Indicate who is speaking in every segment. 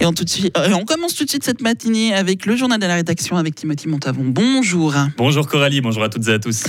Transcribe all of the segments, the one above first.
Speaker 1: Et on, tout de suite, euh, on commence tout de suite cette matinée avec le journal de la rédaction avec Timothy Montavon. Bonjour.
Speaker 2: Bonjour Coralie, bonjour à toutes et à tous.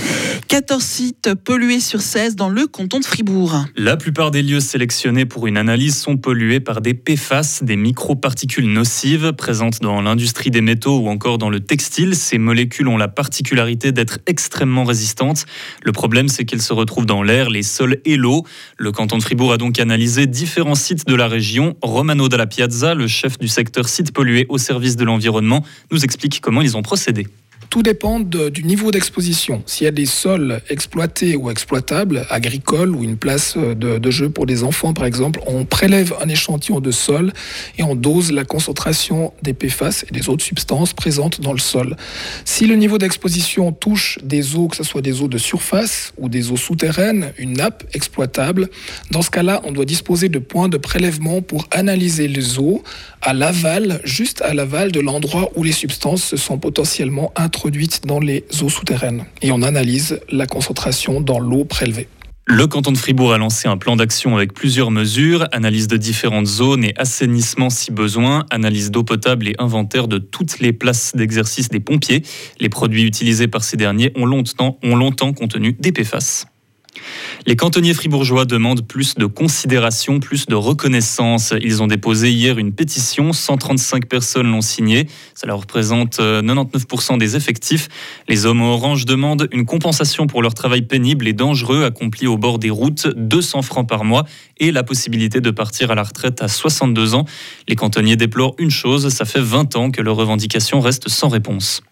Speaker 1: 14 sites pollués sur 16 dans le canton de Fribourg.
Speaker 2: La plupart des lieux sélectionnés pour une analyse sont pollués par des PFAS, des microparticules nocives présentes dans l'industrie des métaux ou encore dans le textile. Ces molécules ont la particularité d'être extrêmement résistantes. Le problème, c'est qu'elles se retrouvent dans l'air, les sols et l'eau. Le canton de Fribourg a donc analysé différents sites de la région. Romano Dalla Piazza, le chef du secteur sites pollués au service de l'environnement, nous explique comment ils ont procédé.
Speaker 3: Tout dépend du niveau d'exposition. S'il y a des sols exploités ou exploitables, agricoles ou une place de, jeu pour des enfants par exemple, on prélève un échantillon de sol et on dose la concentration des PFAS et des autres substances présentes dans le sol. Si le niveau d'exposition touche des eaux, que ce soit des eaux de surface ou des eaux souterraines, une nappe exploitable, dans ce cas-là, on doit disposer de points de prélèvement pour analyser les eaux à l'aval, juste à l'aval de l'endroit où les substances se sont potentiellement introduites produite dans les eaux souterraines et on analyse la concentration dans l'eau prélevée.
Speaker 2: Le canton de Fribourg a lancé un plan d'action avec plusieurs mesures, analyse de différentes zones et assainissement si besoin, analyse d'eau potable et inventaire de toutes les places d'exercice des pompiers. Les produits utilisés par ces derniers ont longtemps, ont longtemps contenu des PFAS. Les cantonniers fribourgeois demandent plus de considération, plus de reconnaissance. Ils ont déposé hier une pétition, 135 personnes l'ont signée, cela représente 99% euh, des effectifs. Les hommes orange demandent une compensation pour leur travail pénible et dangereux accompli au bord des routes, 200 francs par mois et la possibilité de partir à la retraite à 62 ans. Les cantonniers déplorent une chose, ça fait 20 ans que leurs revendications restent sans réponse.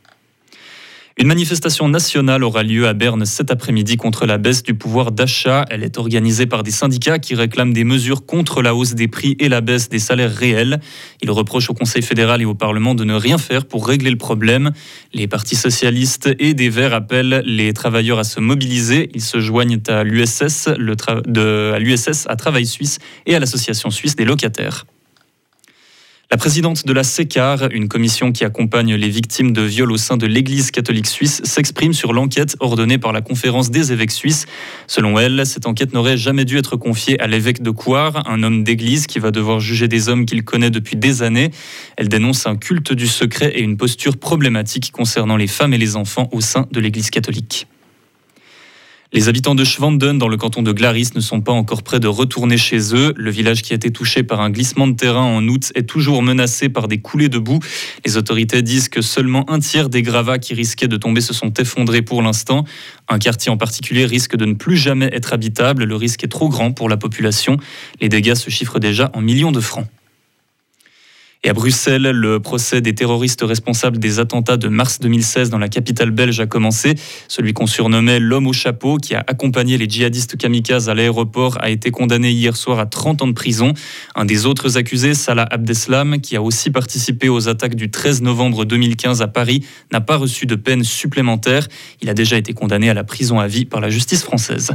Speaker 2: Une manifestation nationale aura lieu à Berne cet après-midi contre la baisse du pouvoir d'achat. Elle est organisée par des syndicats qui réclament des mesures contre la hausse des prix et la baisse des salaires réels. Ils reprochent au Conseil fédéral et au Parlement de ne rien faire pour régler le problème. Les partis socialistes et des Verts appellent les travailleurs à se mobiliser. Ils se joignent à l'USS, à Travail Suisse et à l'Association suisse des locataires. La présidente de la SECAR, une commission qui accompagne les victimes de viols au sein de l'Église catholique suisse, s'exprime sur l'enquête ordonnée par la conférence des évêques suisses. Selon elle, cette enquête n'aurait jamais dû être confiée à l'évêque de Coire, un homme d'église qui va devoir juger des hommes qu'il connaît depuis des années. Elle dénonce un culte du secret et une posture problématique concernant les femmes et les enfants au sein de l'Église catholique. Les habitants de Schwanden, dans le canton de Glaris, ne sont pas encore prêts de retourner chez eux. Le village qui a été touché par un glissement de terrain en août est toujours menacé par des coulées de boue. Les autorités disent que seulement un tiers des gravats qui risquaient de tomber se sont effondrés pour l'instant. Un quartier en particulier risque de ne plus jamais être habitable. Le risque est trop grand pour la population. Les dégâts se chiffrent déjà en millions de francs. Et à Bruxelles, le procès des terroristes responsables des attentats de mars 2016 dans la capitale belge a commencé. Celui qu'on surnommait l'homme au chapeau, qui a accompagné les djihadistes kamikazes à l'aéroport, a été condamné hier soir à 30 ans de prison. Un des autres accusés, Salah Abdeslam, qui a aussi participé aux attaques du 13 novembre 2015 à Paris, n'a pas reçu de peine supplémentaire. Il a déjà été condamné à la prison à vie par la justice française.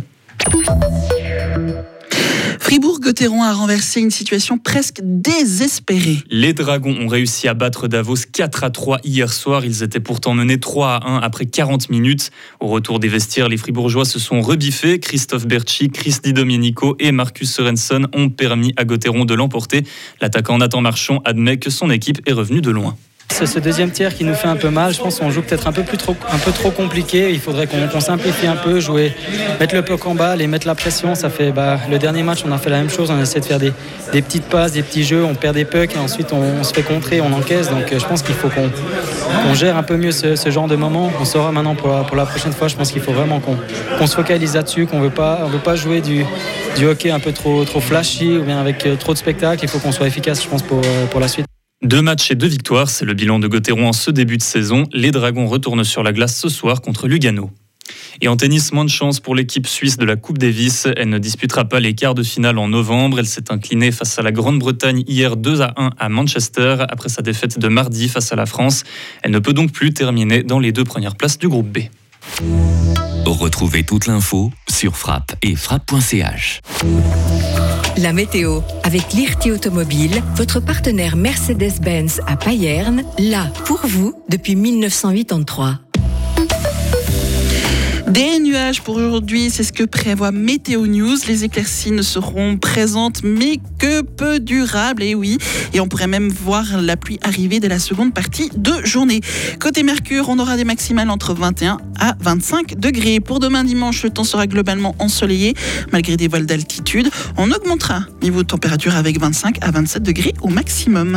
Speaker 1: Fribourg-Gotteron a renversé une situation presque désespérée.
Speaker 2: Les Dragons ont réussi à battre Davos 4 à 3 hier soir. Ils étaient pourtant menés 3 à 1 après 40 minutes. Au retour des vestiaires, les Fribourgeois se sont rebiffés. Christophe Berchi, Chris Di Domenico et Marcus Sorensen ont permis à Gotteron de l'emporter. L'attaquant Nathan Marchand admet que son équipe est revenue de loin.
Speaker 4: C'est ce deuxième tiers qui nous fait un peu mal. Je pense qu'on joue peut-être un peu trop, compliqué. Il faudrait qu'on simplifie un peu, jouer, mettre le puck en balle et mettre la pression. Ça fait bah, le dernier match, on a fait la même chose. On essaie de faire des, petites passes, des petits jeux. On perd des pucks et ensuite on, se fait contrer, on encaisse. Donc euh, je pense qu'il faut qu'on gère un peu mieux ce, genre de moment. On saura maintenant pour la, prochaine fois. Je pense qu'il faut vraiment qu'on se focalise là-dessus, qu'on on veut pas jouer du, hockey un peu trop, trop flashy ou bien avec euh, trop de spectacles. Il faut qu'on soit efficace, je pense, pour, euh, pour la suite.
Speaker 2: Deux matchs et deux victoires, c'est le bilan de Gauthieron en ce début de saison. Les Dragons retournent sur la glace ce soir contre Lugano. Et en tennis, moins de chance pour l'équipe suisse de la Coupe Davis. Elle ne disputera pas les quarts de finale en novembre. Elle s'est inclinée face à la Grande-Bretagne hier 2 à 1 à Manchester après sa défaite de mardi face à la France. Elle ne peut donc plus terminer dans les deux premières places du groupe B.
Speaker 5: Retrouvez toute l'info sur frappe et frappe.ch.
Speaker 6: La météo avec l'IRT Automobile, votre partenaire Mercedes-Benz à Payerne, là pour vous depuis 1983.
Speaker 1: Des nuages pour aujourd'hui, c'est ce que prévoit Météo News. Les éclaircies ne seront présentes, mais que peu durables, et oui. Et on pourrait même voir la pluie arriver dès la seconde partie de journée. Côté Mercure, on aura des maximales entre 21 à 25 degrés. Pour demain dimanche, le temps sera globalement ensoleillé, malgré des vols d'altitude. On augmentera niveau de température avec 25 à 27 degrés au maximum.